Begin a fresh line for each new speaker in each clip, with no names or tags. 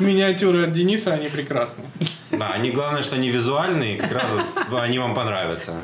миниатюры от Дениса, они прекрасны.
Да, они главное, что они визуальные, как раз вот они вам понравятся.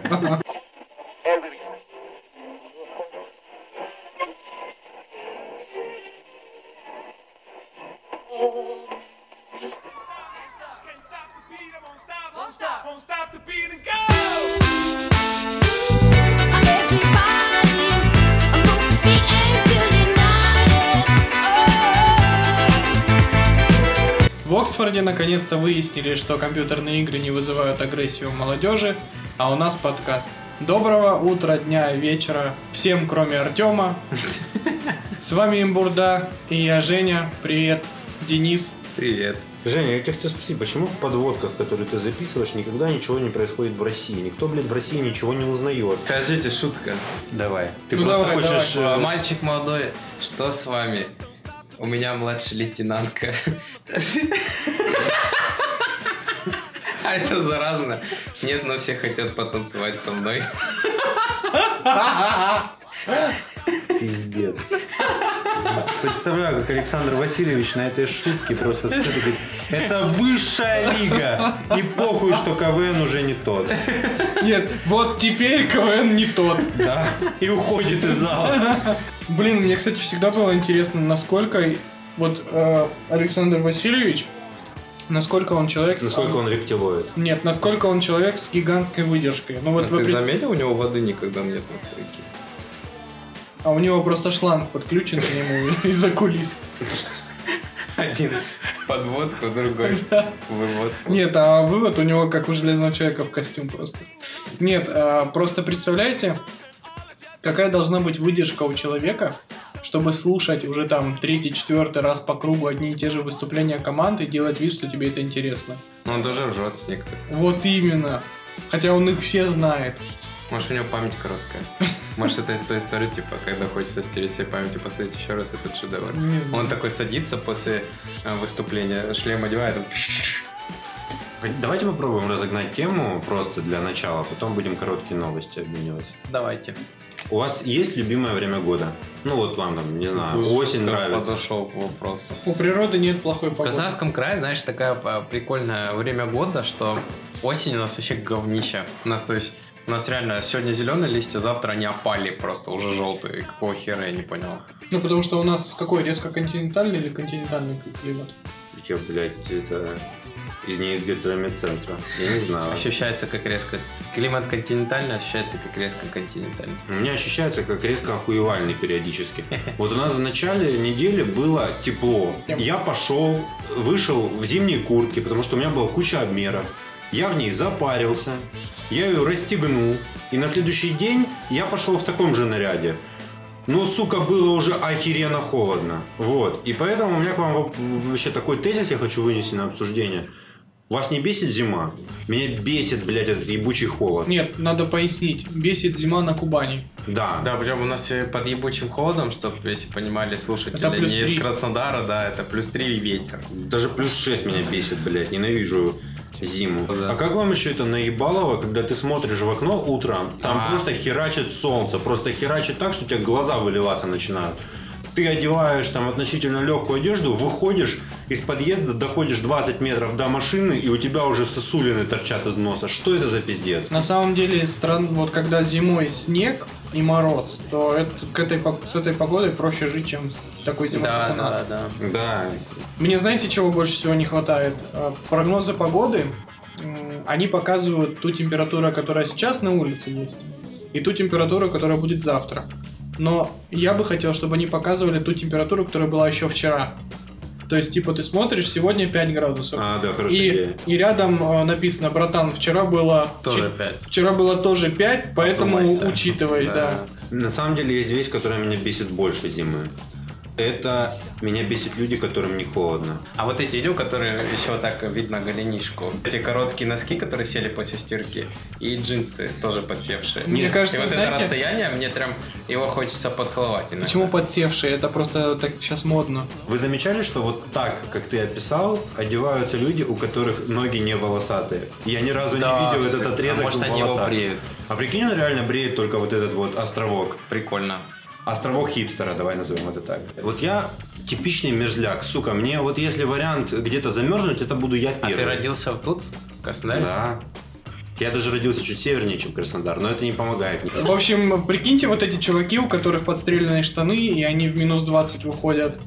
Наконец-то выяснили, что компьютерные игры не вызывают агрессию у молодежи, а у нас подкаст. Доброго утра, дня, вечера всем, кроме Артема. С вами Имбурда и я, Женя. Привет, Денис.
Привет.
Женя, я тебя хотел спросить, почему в подводках, которые ты записываешь, никогда ничего не происходит в России? Никто, блядь, в России ничего не узнает.
Скажите, шутка.
Давай. Ты
Ну,
просто
давай,
хочешь...
давай.
э,
Мальчик молодой, что с вами? У меня младший лейтенантка. А это заразно. Нет, но все хотят потанцевать со мной.
Пиздец. Представляю, как Александр Васильевич на этой шутке просто встает и говорит, это высшая лига. И похуй, что КВН уже не тот.
Нет, вот теперь КВН не тот.
Да. И уходит из зала.
Блин, мне, кстати, всегда было интересно, насколько вот э, Александр Васильевич, насколько он человек... с-
Насколько он рептилоид.
Нет, насколько он человек с гигантской выдержкой. Ну вот
А
вы
ты
пред-
заметил, у него воды никогда нет на стойке?
А у него просто шланг подключен к нему из-за кулис.
Один подводку, другой
Да.
выводку.
Нет, а вывод у него как у железного человека в костюм просто. Нет, а, просто представляете, какая должна быть выдержка у человека, чтобы слушать уже там третий, четвертый раз по кругу одни и те же выступления команды и делать вид, что тебе это интересно.
Но он даже ржет с некоторых.
Вот именно. Хотя он их все знает.
Может, у него память короткая. Может, это из той истории, типа, когда хочется стереть себе память и посмотреть еще раз этот шедевр.
Не знаю.
Он такой садится после э, выступления, шлем одевает, он
Давайте попробуем разогнать тему просто для начала, потом будем короткие новости обмениваться.
Давайте.
У вас есть любимое время года? Ну вот вам там, не знаю, осень нравится.
Подошел к вопросу.
У природы нет плохой
В
погоды.
Казахском крае, знаешь, такая а, прикольное время года, что осень у нас вообще говнища. У нас, то есть, у нас реально сегодня зеленые листья, завтра они опали просто, уже желтые. Какого хера, я не понял.
Ну, потому что у нас какой, резко континентальный или континентальный климат?
Я, блядь, это и не из гидромедцентра. Я не знаю.
Ощущается как резко... Климат континентальный ощущается как резко континентальный.
У меня ощущается как резко охуевальный периодически. Вот у нас в начале недели было тепло. Я пошел, вышел в зимней куртке, потому что у меня была куча обмеров. Я в ней запарился, я ее расстегнул, и на следующий день я пошел в таком же наряде. Но, сука, было уже охеренно холодно. Вот. И поэтому у меня к вам вообще такой тезис я хочу вынести на обсуждение. Вас не бесит зима? Меня бесит, блядь, этот ебучий холод.
Нет, надо пояснить. Бесит зима на Кубани.
Да.
Да, причем у нас под ебучим холодом, чтобы, если понимали слушатели,
Это плюс
не
три.
из Краснодара, да, это плюс 3 ветер.
Даже плюс 6 меня бесит, блядь. Ненавижу зиму.
Да.
А как вам еще это наебалово, когда ты смотришь в окно утром, там
А.
просто херачит солнце, просто херачит так, что у тебя глаза выливаться начинают. Ты одеваешь там относительно легкую одежду, выходишь из подъезда, доходишь 20 метров до машины, и у тебя уже сосулины торчат из носа. Что это за пиздец?
На самом деле, стран, вот когда зимой снег и мороз, то это, к этой, с этой погодой проще жить, чем с такой зимой,
Да,
как у
да,
нас.
да.
Да,
Мне знаете, чего больше всего не хватает? А, Прогнозы погоды, они показывают ту температуру, которая сейчас на улице есть, и ту температуру, которая будет завтра. Но я бы хотел, чтобы они показывали ту температуру, которая была еще вчера. То есть, типа, ты смотришь, сегодня 5 градусов.
а, да, хорошая
И,
идея.
и рядом э, написано, братан, вчера было...
Тоже
чи-
5.
Вчера было тоже 5, поэтому
Подумайся.
учитывай, да.
На самом деле есть вещь, которая меня бесит больше зимы. Это меня бесит люди, которым не холодно.
А вот эти видео, которые еще вот так видно голенишку, эти короткие носки, которые сели после стирки, и джинсы тоже подсевшие.
Мне
Нет,
кажется,
и вот
знаете,
это расстояние, мне прям его хочется поцеловать иногда.
почему подсевшие? Это просто так сейчас модно.
Вы замечали, что вот так, как ты описал, одеваются люди, у которых ноги не волосатые? Я ни разу
Да,
не видел этот
а
отрезок
может, они его
волосатый.
бреют.
А прикинь, он реально бреет только вот этот вот островок.
Прикольно.
Островок хипстера, давай назовем это так. Вот я типичный мерзляк. Сука, мне вот если вариант где-то замерзнуть, это буду я
А
первый.
ты родился тут, в Краснодаре?
Да. Я даже родился чуть севернее, чем Краснодар, но это не помогает.
В общем, прикиньте, вот эти чуваки, у которых подстреленные штаны, и они в минус 20 выходят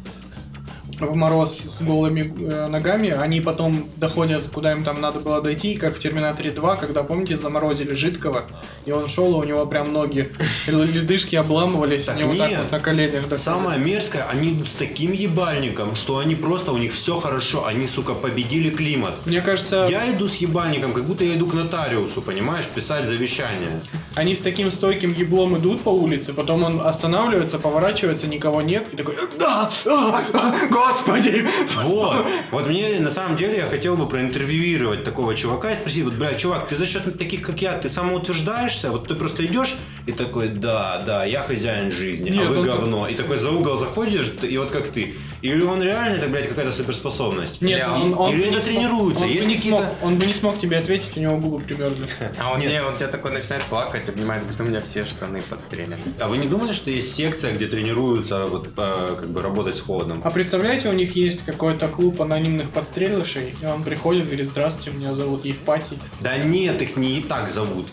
в мороз с голыми э, ногами, они потом доходят, куда им там надо было дойти, как в Терминаторе 2, когда, помните, заморозили жидкого, и он шел, и у него прям ноги, ледышки обламывались,
Так
они вот так вот на коленях доходят.
Самое мерзкое, они идут с таким ебальником, что они просто, у них все хорошо, они, сука, победили климат.
Мне кажется,
Я иду с ебальником, как будто я иду к нотариусу, понимаешь, писать завещание.
они с таким стойким еблом идут по улице, потом он останавливается, поворачивается, никого нет, и такой, да, а, а, господи,
Вот, вот мне на самом деле я хотел бы проинтервьюировать такого чувака и спросить, вот, бля, чувак, ты за счет таких, как я, ты самоутверждаешься? Вот ты просто идешь и такой, да, да, я хозяин жизни,
Нет,
а вы
он
говно. И такой за угол заходишь, и вот как ты. Или он реально, это, блядь, какая-то суперспособность?
Нет,
Или
он, он
или
бы
это тренируется,
Он, бы
есть
не смог, он бы не смог тебе ответить, у него губы примерзли.
А он,
Нет.
не, он тебя такой начинает плакать, обнимает, говорит, у меня все штаны подстрелены.
А вы не думали, что есть секция, где тренируются вот, э, как бы работать с холодом?
А представляете, у них есть какой-то клуб анонимных подстрелышей, и он приходит и говорит, здравствуйте, меня зовут Евпатий.
Да нет, их не так зовут.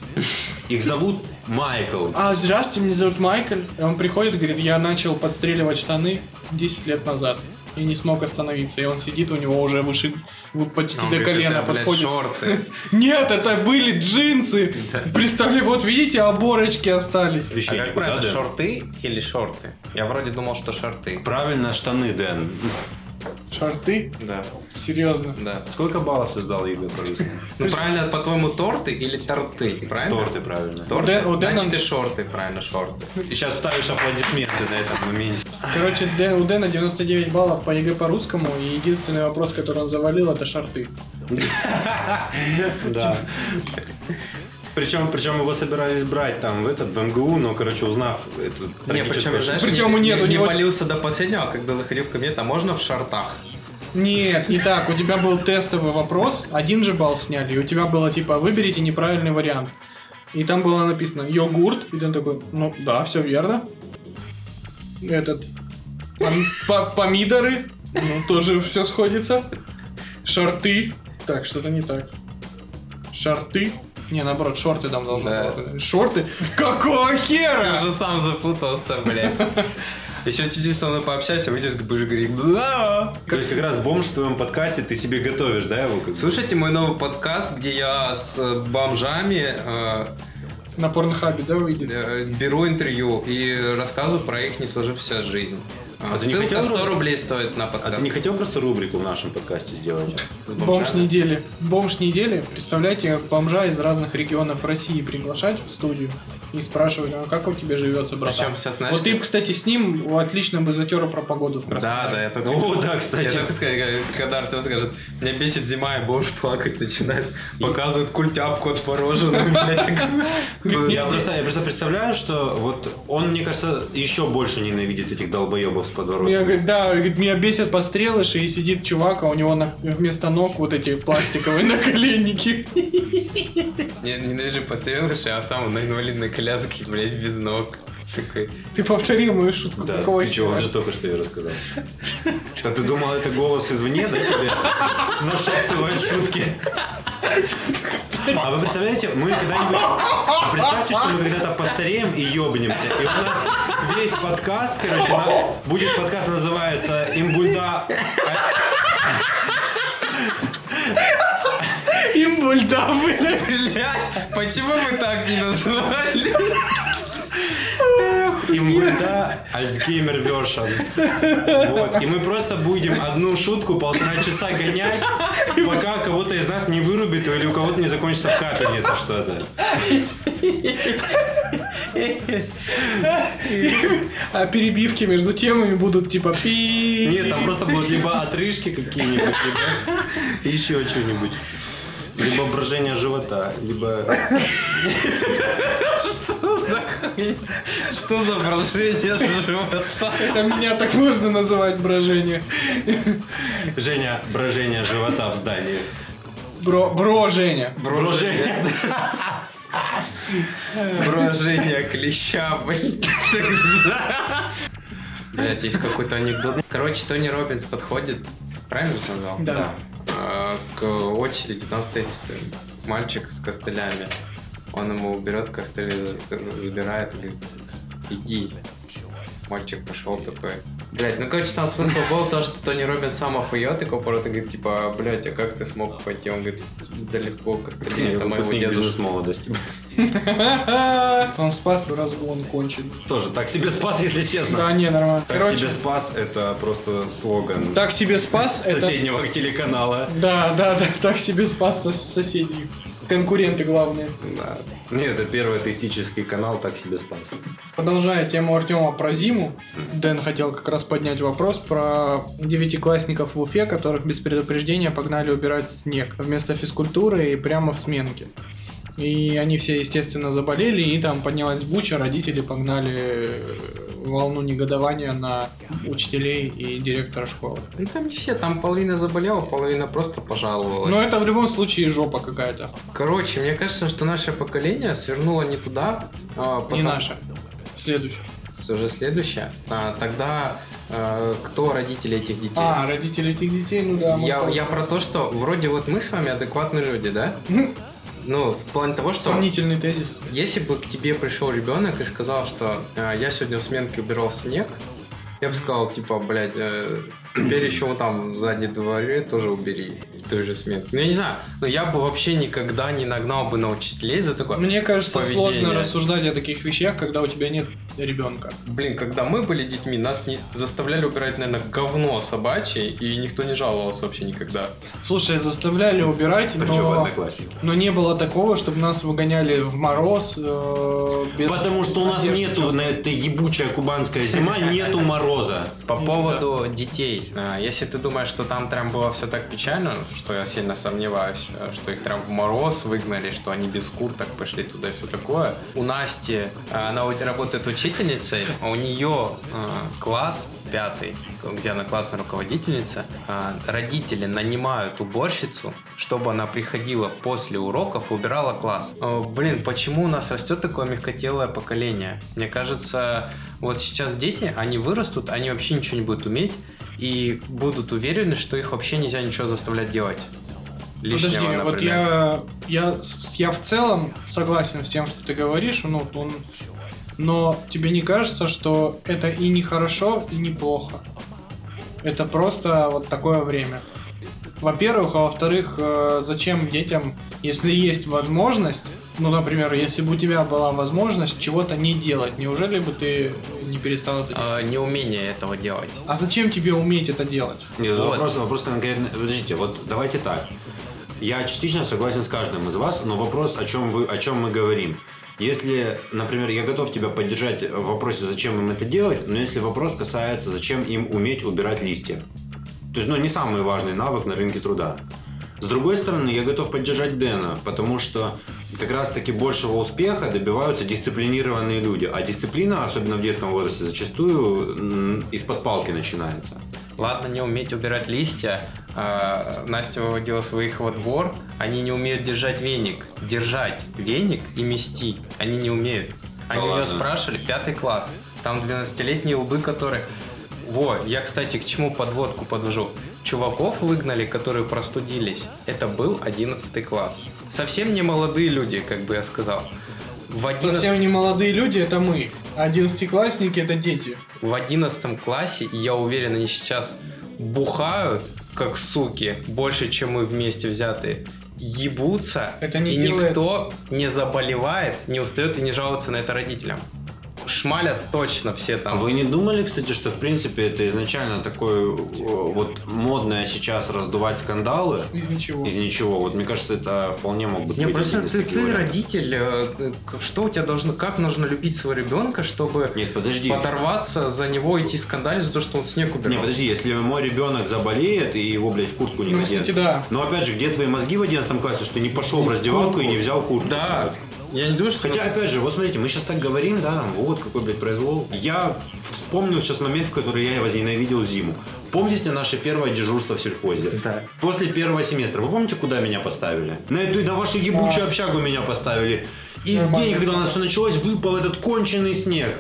Их зовут Майкл.
А, здравствуйте, меня зовут Майкл. И он приходит и говорит, я начал подстреливать штаны 10 лет назад. И не смог остановиться. И он сидит, у него уже выше, вы почти
он
до
говорит,
колена
это, блядь,
подходит.
шорты.
Нет, это были джинсы. Представляю, вот видите, оборочки остались.
А как правильно, шорты или шорты? Я вроде думал, что шорты.
Правильно, штаны, Дэн.
Шорты?
Да,
Серьезно.
да.
Сколько баллов ты сдал ЕГЭ по-русски?
Ну, правильно, по-твоему, торты или торты? Правильно?
Торты, правильно.
Торты?
У Дэ- у Дэна-
Значит, и шорты, правильно, шорты.
И сейчас вставишь аплодисменты на этом моменте.
Короче, Дэ- у Дэна 99 баллов по ЕГЭ по русскому, и единственный вопрос, который он завалил, это шорты.
Да. Причем, причем его собирались брать там в этот в МГУ, но, короче, узнав эту
Не, причем, знаешь,
Причем
не,
нет, у
не
него-
молился до последнего, а когда заходил в кабинет, а можно в шортах?
Нет, не так. У тебя был тестовый вопрос, один же балл сняли, и у тебя было типа выберите неправильный вариант. И там было написано йогурт, и ты такой, ну да, все верно. Этот пом- по- помидоры, ну тоже все сходится. Шорты, так что-то не так. Шорты, не наоборот, шорты там должны
Да.
быть. Шорты? Какого
Я
хера?
уже сам запутался, блядь. Еще чуть-чуть со мной пообщайся, выйдешь, будешь говорить, да.
То есть как раз бомж в твоем подкасте, ты себе готовишь, да, его? как?
Слушайте мой новый подкаст, где я с э, бомжами э,
На порнхабе, да, выйдет?
э, беру интервью и рассказываю про их не сложившуюся жизнь.
А ты не
Ссылка
хотел
100
руб-
рублей стоит на
А
подкаст.
ты не хотел просто рубрику в нашем подкасте сделать?
Бомж
бомжами?
недели. Бомж недели. Представляете, бомжа из разных регионов России приглашать в студию и спрашивать, ну как у тебя живется, братан?
Причем сейчас, знаешь,
вот ты, кстати, с ним отлично бы затер про погоду в
Да,
Краснодаре.
да, я только...
О, да, кстати.
Я только сказать, когда Артем скажет, меня бесит зима, и бомж плакать начинает, показывает культяпку от мороженого, блядь.
Я просто, я просто представляю, что вот он, мне кажется, еще больше ненавидит этих долбоебов с
говорит, да, говорит, меня бесят пострелыши, и сидит чувак, а у него на- вместо ног вот эти пластиковые наколенники.
Ненавижу пострелыши, а сам на инвалидной коляске, блядь, без ног. Такой,
Ты повторил мою шутку.
Да,
какого
ты чего, он же только что ее рассказал. А ты думал, это голос извне, да, тебе? Нашептывают шутки. А вы представляете, мы когда-нибудь... Представьте, что мы когда-то постареем и ёбнемся. И у нас весь подкаст, короче, на- будет подкаст называется «Имбульда...»
Им бульда, блядь.
блядь, почему мы так не назвали?
Имбульда Альцгеймер вершен. Вот. И мы просто будем одну шутку полтора часа гонять, пока кого-то из нас не вырубит или у кого-то не закончится в капельнице что-то.
А перебивки между темами будут типа пи.
Нет, там просто будут либо отрыжки какие-нибудь, либо еще что-нибудь. Либо брожение живота, либо...
Что за хуйня? Что за брожение живота?
Это меня так можно называть брожение.
Женя, брожение живота в здании.
Бро, бро, Женя.
Брожение.
Брожение клеща, блядь. Блять, есть какой-то анекдот. Короче, Тони Робинс подходит, правильно сказал?
Да.
К очереди, там стоит мальчик с костылями. Он ему берет костыли, за- забирает и говорит, иди. Мальчик пошел такой. Блять, ну короче, там смысл был то, что Тони Робинс сам охуел, такой порой говорит, типа, блять, а как ты смог пойти? Он говорит, да легко, костыли, это моего
Выпускник
дедушки.
бизнес-молодости.
Он спас бы разгон кончен.
Тоже так себе спас, если честно.
Да, не, нормально.
Так себе спас, это просто слоган
так себе спас, это...
соседнего телеканала.
Да, да, да, так себе спас сос- соседей. Конкуренты главные.
Да. Нет, это первый атеистический канал так себе спас.
Продолжая тему Артема про зиму, Дэн хотел как раз поднять вопрос про девятиклассников в Уфе, которых без предупреждения погнали убирать снег вместо физкультуры и прямо в сменке. И они все, естественно, заболели, и там поднялась буча, родители погнали э, волну негодования на учителей и директора школы.
Ну там не все, там половина заболела, половина просто пожаловалась.
Но это в любом случае жопа какая-то,
Короче, мне кажется, что наше поколение свернуло не туда. а,
не
потом-
наша. Следующий.
Уже следующее. А, тогда э, кто родители этих детей?
А, родители этих детей, ну да.
я, я про то, что вроде вот мы с вами адекватные люди, да? Ну, в плане того, что
Сомнительный тезис.
если бы к тебе пришел ребенок и сказал, что э, я сегодня в сменке убирал снег, я бы сказал, типа, блядь, э, теперь еще вот там в заднем дворе тоже убери в той же сменке. Ну, я не знаю, но я бы вообще никогда не нагнал бы на учителей за такое.
Мне кажется,
поведение.
сложно рассуждать о таких вещах, когда у тебя нет ребенка.
Блин, когда мы были детьми, нас не заставляли убирать, наверное, говно собачье, и никто не жаловался вообще никогда.
Слушай, заставляли убирать, но, но не было такого, чтобы нас выгоняли в мороз э, без
Потому что у нас
одежды.
нету на этой ебучая кубанская зима, нету мороза.
По поводу детей, а, если ты думаешь, что там прям было все так печально, что я сильно сомневаюсь, а, что их прям в мороз выгнали, что они без курток пошли туда и все такое. У Насти, а, она работает учительницей, у нее а, класс пятый, где она классная руководительница, а, родители нанимают уборщицу, чтобы она приходила после уроков и убирала класс. О, Блин, почему у нас растет такое мягкотелое поколение? Мне кажется, вот сейчас дети, они вырастут, они вообще ничего не будут уметь и будут уверены, что их вообще нельзя ничего заставлять делать. Лишнего,
Подожди, вот
например.
я, я, с- я в целом согласен с тем, что ты говоришь, ну, он- но тебе не кажется, что это и не хорошо, и не плохо? Это просто вот такое время. Во-первых, а во-вторых, э, зачем детям, если есть возможность, ну, например, если бы у тебя была возможность чего-то не делать, неужели бы ты не перестал это делать?
А, неумение этого делать.
А зачем тебе уметь это делать?
Нет,
Вот.
вопрос, вопрос конкретно. Подождите, вот давайте так. Я частично согласен с каждым из вас, но вопрос, о чем, вы, о чем мы говорим. Если, например, я готов тебя поддержать в вопросе, зачем им это делать, но если вопрос касается, зачем им уметь убирать листья. То есть, ну, не самый важный навык на рынке труда. С другой стороны, я готов поддержать Дэна, потому что как раз-таки большего успеха добиваются дисциплинированные люди. А дисциплина, особенно в детском возрасте, зачастую из-под палки начинается.
Ладно, не уметь убирать листья. А, Настя выводила своих во двор. Они не умеют держать веник. Держать веник и мести. Они не умеют. Они
Да ладно?
спрашивали, пятый класс. Там 12-летние лбы, которые... Во, я, кстати, к чему подводку подвожу. Чуваков выгнали, которые простудились. Это был 11 класс. Совсем не молодые люди, как бы я сказал. В 11,
Совсем не молодые люди, это мы. Одиннадцатиклассники это дети.
в 11 классе, я уверен, они сейчас бухают, как суки, больше, чем мы вместе взятые. Ебутся,
Это не
и
делает-
никто не заболевает, не устает и не жалуется на это родителям. Шмалят точно все
А
там.
вы не думали, кстати, что в принципе это изначально такое э, вот модное сейчас раздувать скандалы
Из ничего.
из ничего? Вот мне кажется, это вполне мог быть.
Не, просто ты, ты
вариантов.
родитель, э, что у тебя должно, как нужно любить своего ребенка, чтобы
Нет, подожди.
подорваться за него, идти скандалить за то, что он снег убирал?
Не, подожди, если мой ребенок заболеет и его, блядь, в куртку не
Ну,
наденут.
кстати, да.
Но опять же, где твои мозги в 11 классе, что не пошел в раздевалку и не взял куртку?
Да, я не думаю, что...
Хотя, опять же, вот смотрите, мы сейчас так говорим, да, там, вот какой, блядь, произвол. Я вспомнил сейчас момент, в который я возненавидел зиму. Помните наше первое дежурство в сельхозе?
Да.
После первого семестра. Вы помните, куда меня поставили? На эту, на вашу ебучую общагу меня поставили. И в
Нормально.
день, когда у нас все началось, выпал этот конченый снег.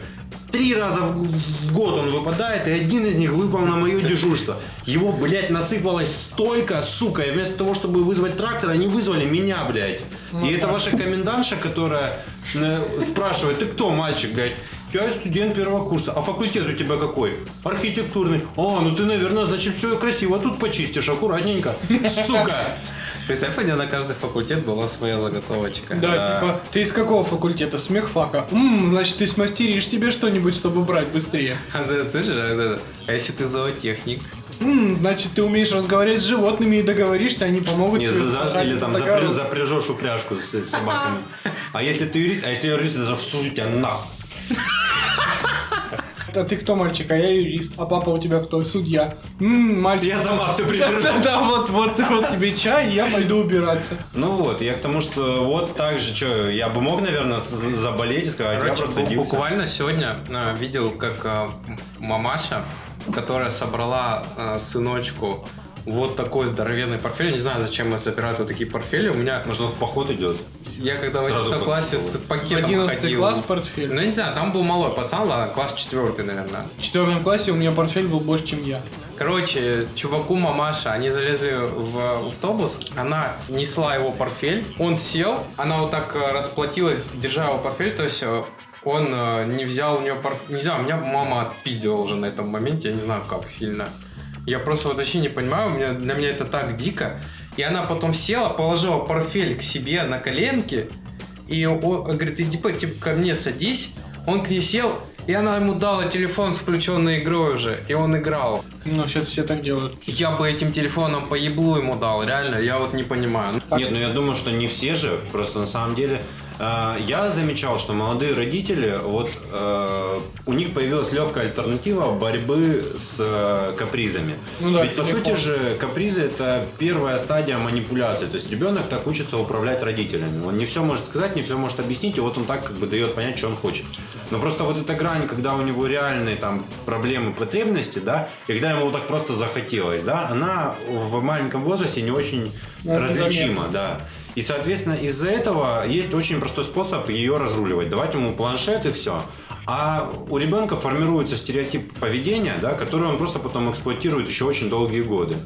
Три раза в год он выпадает, и один из них выпал на мое дежурство. Его, блядь, насыпалось столько, сука, и вместо того, чтобы вызвать трактор, они вызвали меня, блядь. И это ваша комендантша, которая э, спрашивает, ты кто, мальчик, блядь? Я студент первого курса. А факультет у тебя какой? Архитектурный. А, ну ты, наверное, значит, все красиво тут почистишь, аккуратненько. Сука.
Представь, у меня на каждый факультет была своя заготовочка.
Да, типа, ты из какого факультета? Смехфака. Ммм, значит, ты смастеришь себе что-нибудь, чтобы брать быстрее.
А ты слышишь, а а если ты зоотехник?
Ммм, значит, ты умеешь разговаривать с животными и договоришься, они помогут
Не,
тебе
за- за- или там
огород.
запряжешь упряжку с, с собаками. А если ты юрист, а если юрист, я засужу тебя нахуй.
А ты кто, мальчик? А я юрист. А папа у тебя кто? Судья. Ммм, мальчик.
Я сама все приберу.
Да-да-да, вот, вот, вот тебе чай, и я пойду убираться.
Ну вот, я к тому, что вот так же, что, я бы мог, наверное, заболеть и сказать, я
Короче,
просто
бу-
дился.
буквально сегодня э, видел, как э, мамаша, которая собрала э, сыночку вот такой здоровенный портфель. Не знаю, зачем мы собирают вот такие портфели. У меня,
Может, он в поход идет?
я когда в
Сразу
11 классе с пакетом
11
ходил.
класс портфель.
Ну, я не знаю, там был малой пацан, ладно, класс четвертый, наверное.
В четвертом классе у меня портфель был больше, чем я.
Короче, чуваку мамаша, они залезли в автобус, она несла его портфель, он сел, она вот так э, расплатилась, держа его портфель, то есть э, он э, не взял у нее портфель. Не знаю, меня мама отпиздила уже на этом моменте, я не знаю как сильно. Я просто вот вообще не понимаю, у меня, для меня это так дико. И она потом села, положила портфель к себе на коленки, и он говорит, иди по- типа, ко мне садись. Он к ней сел, и она ему дала телефон с включенной игрой уже, и он играл.
Ну, сейчас все так делают.
Я бы этим телефоном по еблу ему дал, реально, я вот не понимаю.
Нет, ну я думаю, что не все же, просто на самом деле я замечал, что молодые родители, вот э, у них появилась легкая альтернатива борьбы с э, капризами.
Ну да,
Ведь по сути же капризы это первая стадия манипуляции. То есть ребенок так учится управлять родителями. Он не все может сказать, не все может объяснить, и вот он так как бы дает понять, что он хочет. Но просто вот эта грань, когда у него реальные там проблемы, потребности, да, и когда ему вот так просто захотелось, да, она в маленьком возрасте не очень
Ну,
различима, да. И, соответственно, из-за этого есть очень простой способ ее разруливать. Давать ему планшет и все. А у ребенка формируется стереотип поведения, да, который он просто потом эксплуатирует еще очень долгие годы.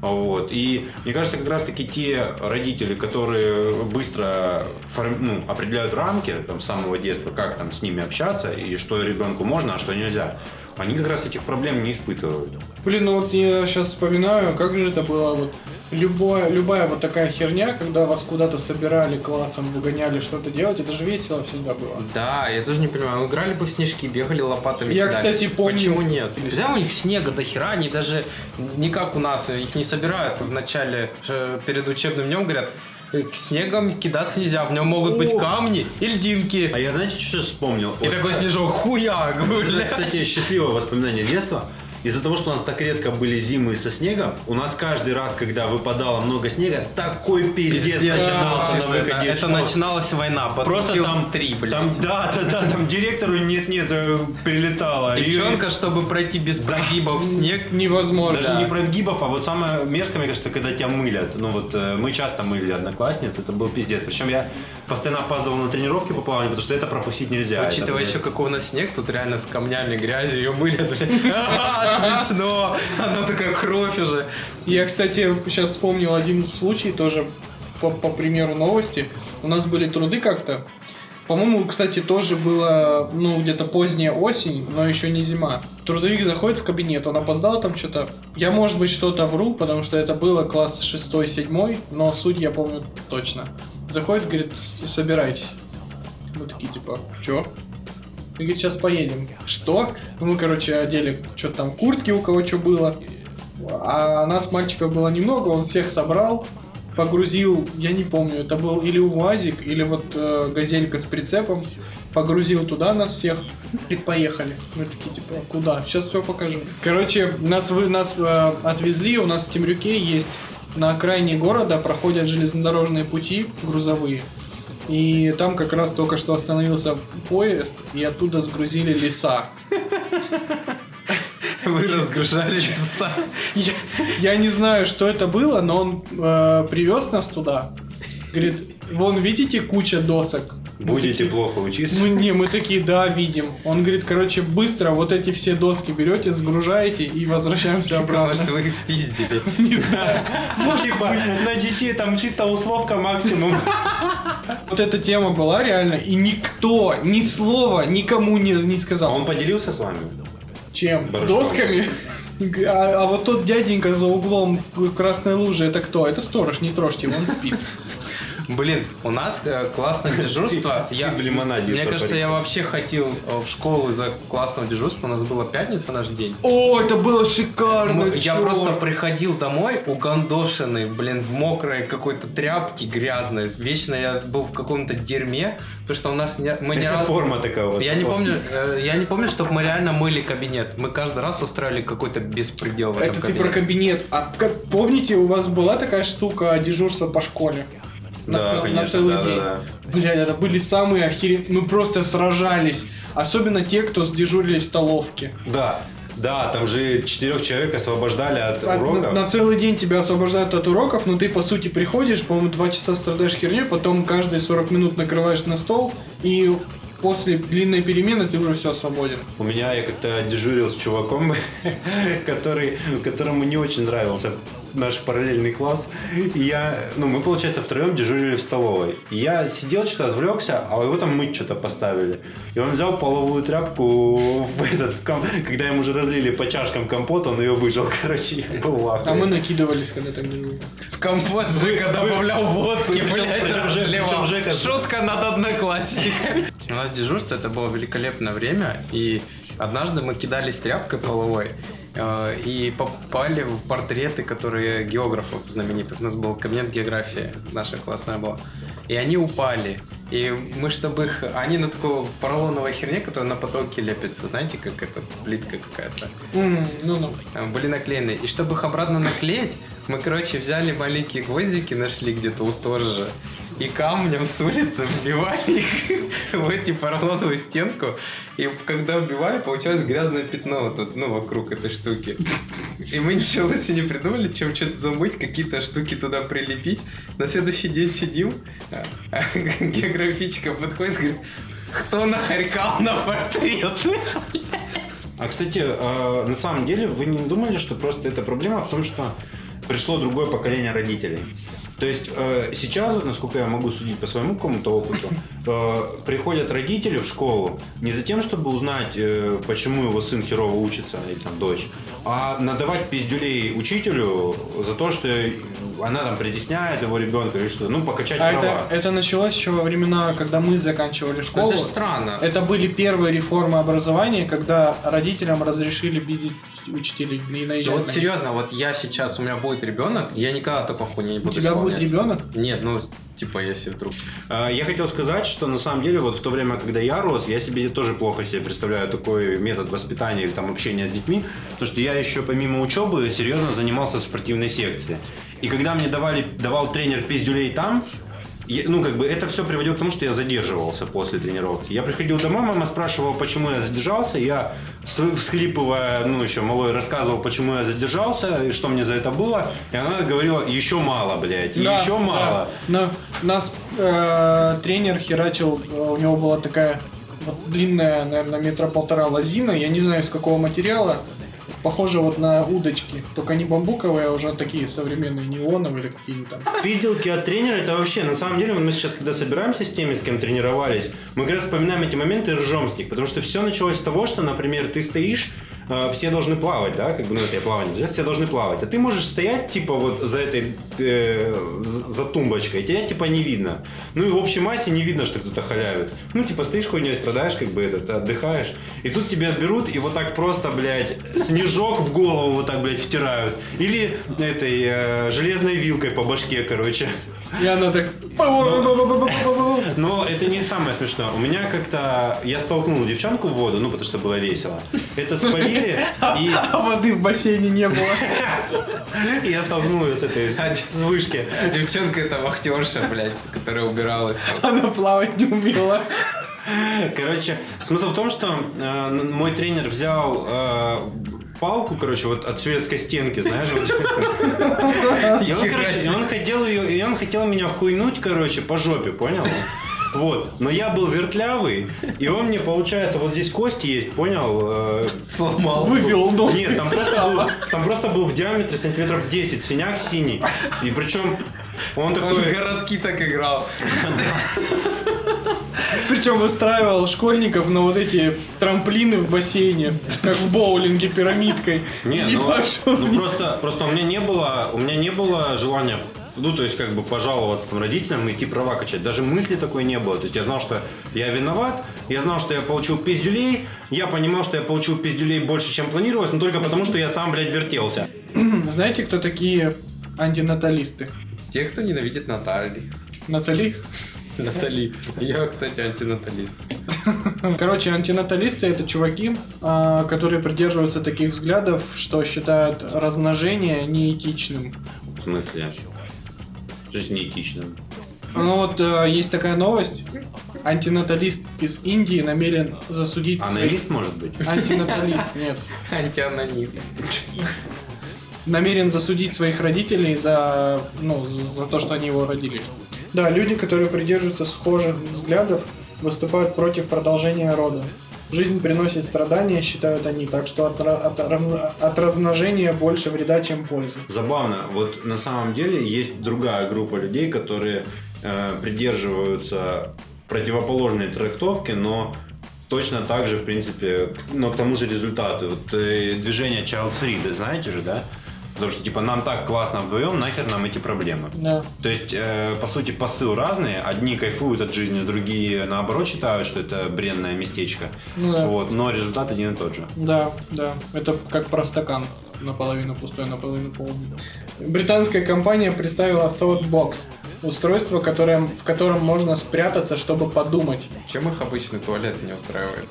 Вот. И мне кажется, как раз таки те родители, которые быстро форми- ну, определяют рамки там, с самого детства, как там с ними общаться и что ребенку можно, а что нельзя, они как раз этих проблем не испытывают.
Блин, ну вот я сейчас вспоминаю, как же это было вот любое, любая вот такая херня, когда вас куда-то собирали классом, выгоняли что-то делать, это же весело всегда было.
Да, я тоже не понимаю, играли бы в снежки, бегали лопатами.
Я,
кидались.
кстати, помню.
Почему нет? Взял у них снега до хера, они даже не как у нас, их не собирают в начале, э, перед учебным днем, говорят, «Э, снегом кидаться нельзя, в нем могут быть
О!
камни и льдинки.
А я, знаете, что вспомнил?
И
Вот
такой снежок, хуяк,
Это,
блядь.
кстати, счастливое воспоминание детства. Из-за того, что у нас так редко были зимы со снегом, у нас каждый раз, когда выпадало много снега, такой пиздец,
Пиздец,
начинался
да,
на выходе
Это
школы.
начиналась война,
Просто там,
3, блядь.
там, да, да, да, там директору нет-нет э, прилетало. И-
Девчонка, чтобы пройти без прогибов в снег,
Невозможно.
Даже не прогибов, а вот самое мерзкое, мне кажется, когда тебя мылят. Ну вот э, мы часто мыли одноклассниц, это был пиздец. Причем я постоянно опаздывал на тренировки по плаванию, потому что это пропустить нельзя.
Учитывая
Это,
еще, какой у нас снег, тут реально с камнями, грязью ее мыли. блядь. Смешно. Она такая кровь уже.
Я, кстати, сейчас вспомнил один случай тоже по, по примеру новости. У нас были труды как-то. По-моему, кстати, тоже было, ну, где-то поздняя осень, но еще не зима. Трудовик заходит в кабинет, он опоздал там что-то. Я, может быть, что-то вру, потому что это было класс 6-7, но суть я помню точно. Заходит, говорит, «С- собирайтесь. Мы такие, типа, чё? И говорит, сейчас поедем. Что? Мы, короче, одели что-то там, куртки у кого что было. А нас мальчиков было немного, он всех собрал, погрузил, я не помню, это был или УАЗик, или вот э, газелька с прицепом, погрузил туда нас всех и поехали. Мы такие, типа, куда? Сейчас все покажу. Короче, нас, вы, нас э, отвезли, у нас в Темрюке есть на окраине города проходят железнодорожные пути грузовые. И там как раз только что остановился поезд, и оттуда сгрузили леса.
Вы разгружали леса.
Я, я не знаю, что это было, но он э, привез нас туда. Говорит, вон видите куча досок.
Будете плохо учиться.
Ну не, мы такие, да, видим. Он говорит, короче, быстро вот эти все доски берете, сгружаете и возвращаемся
Потому
обратно.
что вы их спиздили.
Не знаю.
Типа, на детей там чисто условка максимум.
Вот эта тема была реально, и никто ни слова никому не, не
А
сказал.
он поделился с вами?
Чем?
Барышом.
Досками? А, а вот тот дяденька за углом в красной луже, это кто? Это сторож, не трожьте, он спит.
Блин, у нас э, классное дежурство. Я,
в лимонаде
мне кажется, я вообще ходил э, в школу из-за классного дежурства. У нас была пятница наш день.
О, это было шикарно,
Мы- я просто приходил домой угандошенный, блин, в мокрой какой-то тряпке грязной. Вечно я был в каком-то дерьме, потому что у нас не, мы не
Это
раз-
форма такая вот.
Я не помню, э, я не помню, чтобы мы реально мыли кабинет. Мы каждый раз устраивали какой-то беспредел в этом
Это ты про кабинет. А помните, у вас была такая штука дежурство по школе? На,
Да,
цел- на
конечно,
целый
да, да,
день.
да.
Блядь, это были самые охеренные. Мы просто сражались. Особенно те, кто дежурили в столовке.
Да, да, там же четырех человек освобождали от
А,
уроков.
На, на целый день тебя освобождают от уроков, но ты по сути приходишь, по-моему, два часа страдаешь херней, потом каждые 40 минут накрываешь на стол, и после длинной перемены ты уже все свободен.
У меня я как-то дежурил с чуваком, который, которому не очень нравился наш параллельный класс. И я, ну, мы, получается, втроем дежурили в столовой. И я сидел, что-то отвлекся, а его там мыть что-то поставили. И он взял половую тряпку в этот, в ком- когда ему уже разлили по чашкам компот, он ее выжил, короче, я был в
А мы накидывались, когда там не было.
В компот Жека добавлял водки, блядь, разливал. Шутка над одноклассниками. У нас дежурство, это было великолепное время, и однажды мы кидались тряпкой половой, и попали в портреты, которые географов знаменитых. У нас был кабинет географии, наша классная была. И они упали. И мы, чтобы их... Они на такой поролоновой херне, которая на потолке лепится. Знаете, как это плитка какая-то.
М, Ну-ну.
Там были наклеены. И чтобы их обратно наклеить, мы, короче, взяли маленькие гвоздики, нашли где-то у сторожа, и камнем с улицы вбивали их в эти поролоновую стенку. И когда вбивали, получалось грязное пятно вот тут, ну, вокруг этой штуки. И мы ничего лучше не придумали, чем что-то замыть, какие-то штуки туда прилепить. На следующий день сидим, а- а географичка подходит, говорит, кто нахарькал на портреты?
А, кстати, э, на самом деле, вы не думали, что просто эта проблема в том, что пришло другое поколение родителей? То есть э, сейчас, вот, насколько я могу судить по своему какому-то опыту, э, приходят родители в школу не за тем, чтобы узнать, э, почему его сын херово учится, или там дочь, а надавать пиздюлей учителю за то, что она там притесняет его ребенка или что, ну, покачать
А
права.
это, это началось еще во времена, когда мы заканчивали школу.
Это странно.
Это были первые реформы образования, когда родителям разрешили пиздить учителей и
Да
наезжать
вот
на них.
серьезно, вот я сейчас, у меня будет ребенок, я никогда такой хуйни не
У
буду
тебя будет
исполнять.
ребенок?
Нет, ну, типа, если вдруг...
А, Я хотел сказать, что на самом деле вот в то время, когда я рос, я себе тоже плохо себе представляю такой метод воспитания или там общения с детьми, потому что я еще помимо учебы серьезно занимался в спортивной секции. И когда мне давали, давал тренер пиздюлей там, я- ну, как бы это все приводило к тому, что я задерживался после тренировки. Я приходил домой, мама спрашивала, почему я задержался. Я, всхлипывая, ну, еще малой, рассказывал, почему я задержался и что мне за это было. И она говорила, еще мало, блядь,
Да,
еще
да.
мало.
На- нас э, тренер херачил, э, у него была такая вот длинная, наверное, метра полтора лозина, я не знаю из какого материала, похоже вот на удочки, только не бамбуковые, а уже такие современные, неоновые или какие-нибудь там.
Пизделки от тренера это вообще, на самом деле, мы сейчас, когда собираемся с теми, с кем тренировались, мы как раз вспоминаем эти моменты и ржем с них, потому что все началось с того, что, например, ты стоишь, э, все должны плавать, да, как бы, ну, это я плавание, да, все должны плавать, а ты можешь стоять, типа, вот за этой, э, за тумбочкой, тебя, типа, не видно. Ну, и в общей массе не видно, что кто-то халявит. Ну, типа, стоишь хуйней, страдаешь, как бы, это, ты отдыхаешь, и тут тебя берут и вот так просто, блядь, снежок в голову вот так, блядь, втирают. Или этой э, железной вилкой по башке, короче.
И она так...
Но это не самое смешное. У меня как-то... Я столкнул девчонку в воду, ну, потому что было весело. Это спалили, и
А воды в бассейне не было.
и я столкнул ее с этой, с с вышки.
Девчонка это вахтерша, блядь, которая убиралась.
Она плавать не умела.
Короче, смысл в том, что э, мой тренер взял э, палку, короче, вот от шведской стенки, знаешь, вот. И он, короче, и он хотел ее, и он хотел меня хуйнуть, короче, по жопе, понял? Вот. Но я был вертлявый, и он мне, получается, вот здесь кости есть, понял? Э,
Сломал.
Выбил ногу.
Нет, там просто, был, там просто был в диаметре сантиметров 10 синяк синий. И причем он
Он
такой...
в городки так играл.
Причем устраивал школьников на вот эти трамплины в бассейне, как в боулинге пирамидкой.
Не,
И
ну, ну просто, просто у меня не было, у меня не было желания, ну то есть как бы пожаловаться там, родителям и идти права качать. Даже мысли такой не было. То есть я знал, что я виноват, я знал, что я получил пиздюлей, я понимал, что я получил пиздюлей больше, чем планировалось, но только потому, что я сам, блядь, вертелся.
Знаете, кто такие антинаталисты?
Те, кто ненавидит Натали.
Натали?
Натали. Я, кстати, антинаталист.
Короче, антинаталисты это чуваки, а, которые придерживаются таких взглядов, что считают размножение неэтичным.
В смысле? Жизнь неэтична.
Ну вот э, есть такая новость. Антинаталист из Индии намерен засудить... своих-
Аналист может быть?
Антинаталист, нет.
Антианонист.
намерен засудить своих родителей за, ну, за то, что они его родили. Да, люди, которые придерживаются схожих взглядов, выступают против продолжения рода. Жизнь приносит страдания, считают они, так что от, от от размножения больше вреда, чем пользы.
Забавно, вот на самом деле есть другая группа людей, которые э, придерживаются противоположной трактовки, но точно так же, в принципе, но к тому же результату. Вот э, движение Child Free, да, знаете же, да? Потому что, типа, нам так классно вдвоем, нахер нам эти проблемы.
Да.
То есть, э, по сути, посыл разные. Одни кайфуют от жизни, другие, наоборот, считают, что это бренное местечко.
Ну да.
Вот, но результат один и тот же.
Да, да. Это как про стакан. Наполовину пустой, наполовину полный. Британская компания представила Thoughtbox. Устройство, которое, в котором можно спрятаться, чтобы подумать.
Чем их обычный туалет не устраивает?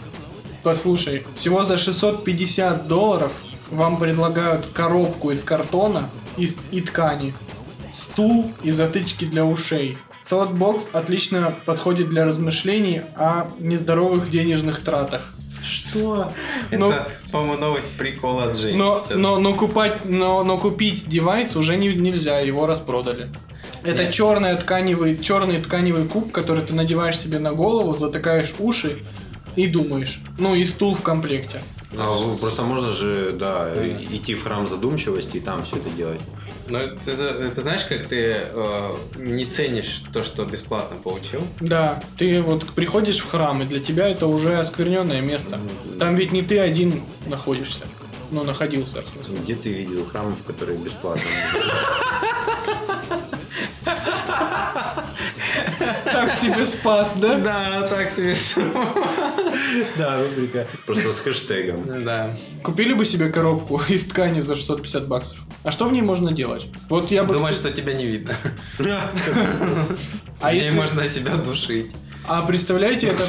Послушай, всего за 650 долларов вам предлагают коробку из картона и, и ткани, стул и затычки для ушей. Thoughtbox отлично подходит для размышлений о нездоровых денежных тратах.
Что?
Ну-
Это, по-моему, новость прикола Жени.
Но, но, но, купать, но, но купить девайс уже не, нельзя, его распродали. Это
Нет.
черная тканевый, черный тканевый куб, который ты надеваешь себе на голову, затыкаешь уши и думаешь. Ну и стул в комплекте.
А, ну, просто можно же, да, идти в храм задумчивости и там все это делать.
Но ты, за- ты знаешь, как ты э, не ценишь то, что бесплатно получил?
Да, ты вот приходишь в храм, и для тебя это уже оскверненное место. Там ведь не ты один находишься. Ну, находился.
Где ты видел храмов, которые бесплатно?
Так себе спас, да?
Да, так себе.
Да, рубрика. Просто с хэштегом.
Да.
Купили бы себе коробку из ткани за 650 баксов. А что в ней можно делать? Вот я бы...
Думаешь, что тебя не видно.
А
А
если-
можно себя душить.
А представляете, это...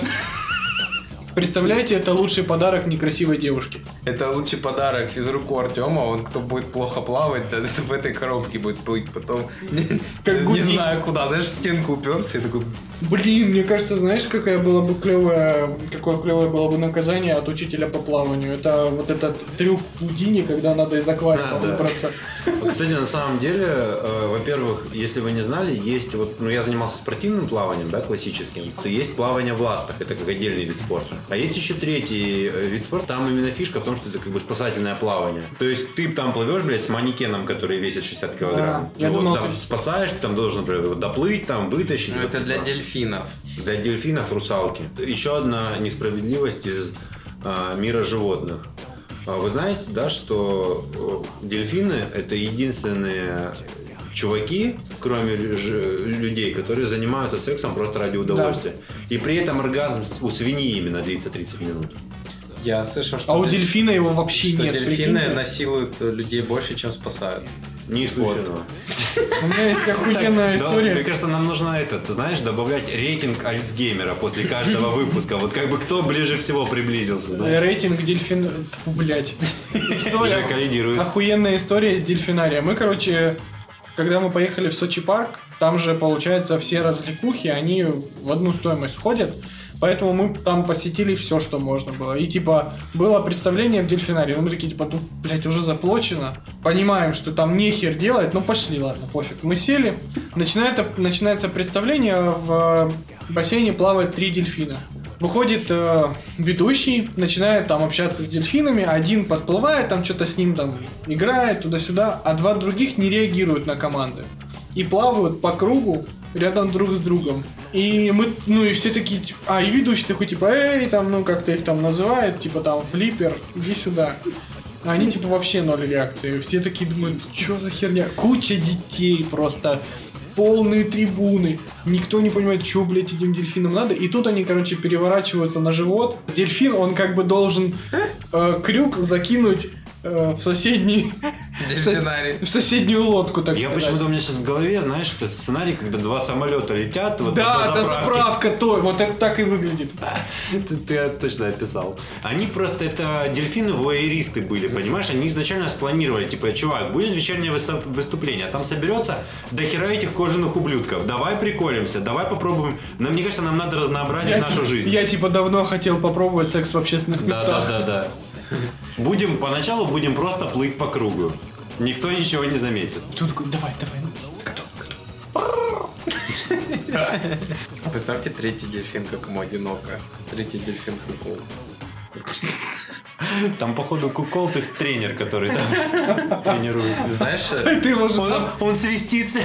Представляете, это лучший подарок некрасивой девушке.
Это лучший подарок физруку Артема. Он, кто будет плохо плавать, это в этой коробке будет плыть потом. Не,
Как
не знаю куда. Знаешь, в стенку уперся и такой...
Блин, мне кажется, знаешь, какая была бы клевая, какое клевое было бы наказание от учителя по плаванию. Это вот этот трюк Пудини, когда надо из аквариума
Да, да.
выбраться.
Вот, Кстати, на самом деле, э, во-первых, если вы не знали, есть вот, ну я занимался спортивным плаванием, да, классическим, то есть плавание в ластах, это как отдельный вид спорта. А есть еще третий э, вид спорта, там именно фишка в том, что это как бы спасательное плавание. То есть ты там плывешь, блядь, с манекеном, который весит 60 килограмм.
Да,
Ну вот
думал,
там
ты-
спасаешь, ты там должен, например, доплыть, там вытащить.
Ну,
вот
это для
типа.
дельфинов.
Для дельфинов русалки. Еще одна несправедливость из а, мира животных. А Вы знаете, да, что э, дельфины это единственные чуваки, кроме лю- людей, которые занимаются сексом просто ради удовольствия. И при этом оргазм у свиньи именно длится 30 минут.
Я слышал, что,
А у
дель-
дельфина его вообще
что
нет.
дельфины
прикиньте.
насилуют э, людей больше, чем спасают.
Не исключено.
У меня есть охуенная
Да, мне
история.
кажется, нам нужно это, ты знаешь, добавлять рейтинг Альцгеймера после каждого выпуска. Вот как бы кто ближе всего приблизился. знаешь.
Рейтинг дельфин... Блять. История. Охуенная история с дельфинарием. Мы, короче, когда мы поехали в Сочи парк, там же, получается, все развлекухи, они в одну стоимость входят. Поэтому мы там посетили все, что можно было. И типа было представление в дельфинарии. Мы такие, типа, ну, блядь, уже заплачено. Понимаем, что там нехер делать, ну пошли, ладно, пофиг. Мы сели, начинает, начинается представление в бассейне плавает три дельфина. Выходит э, ведущий, начинает там общаться с дельфинами, один подплывает, там что-то с ним там играет туда-сюда, а два других не реагируют на команды. И плавают по кругу рядом друг с другом. И мы, ну и все такие, типа, а, и ведущий такой, типа, эй, там, ну, как-то их там называют, типа, там, флиппер, иди сюда. А они, типа, вообще ноль реакции. Все такие думают, что за херня? Куча детей просто полные трибуны. Никто не понимает, что, блядь, этим дельфинам надо. И тут они, короче, переворачиваются на живот. Дельфин, он как бы должен э, крюк закинуть э, в соседний...
Дельфинарий.
В соседнюю лодку, так
Я
сказать.
почему-то у меня сейчас в голове, знаешь, что сценарий, когда два самолета летят, вот
Да, да,
заправке.
заправка, то, вот это так и выглядит.
Ты, ты точно описал. Они просто это дельфины воеристы были, понимаешь? Они изначально спланировали, типа, чувак, будет вечернее выступ- выступление, а там соберется до хера этих кожаных ублюдков. Давай приколимся, давай попробуем. Нам, мне кажется, нам надо разнообразить
Я,
нашу жизнь.
я типа давно хотел попробовать секс в общественных
Да, да,
местах.
да, да. Будем, поначалу будем просто плыть по кругу. Никто ничего не заметит.
Тут такой, давай, давай, ну, готов, готов.
Представьте третий дельфин, как ему одиноко. Третий дельфин кукол.
Там, походу, кукол ты тренер, который там тренирует.
Знаешь, э,
Ты его
Он, он свистится.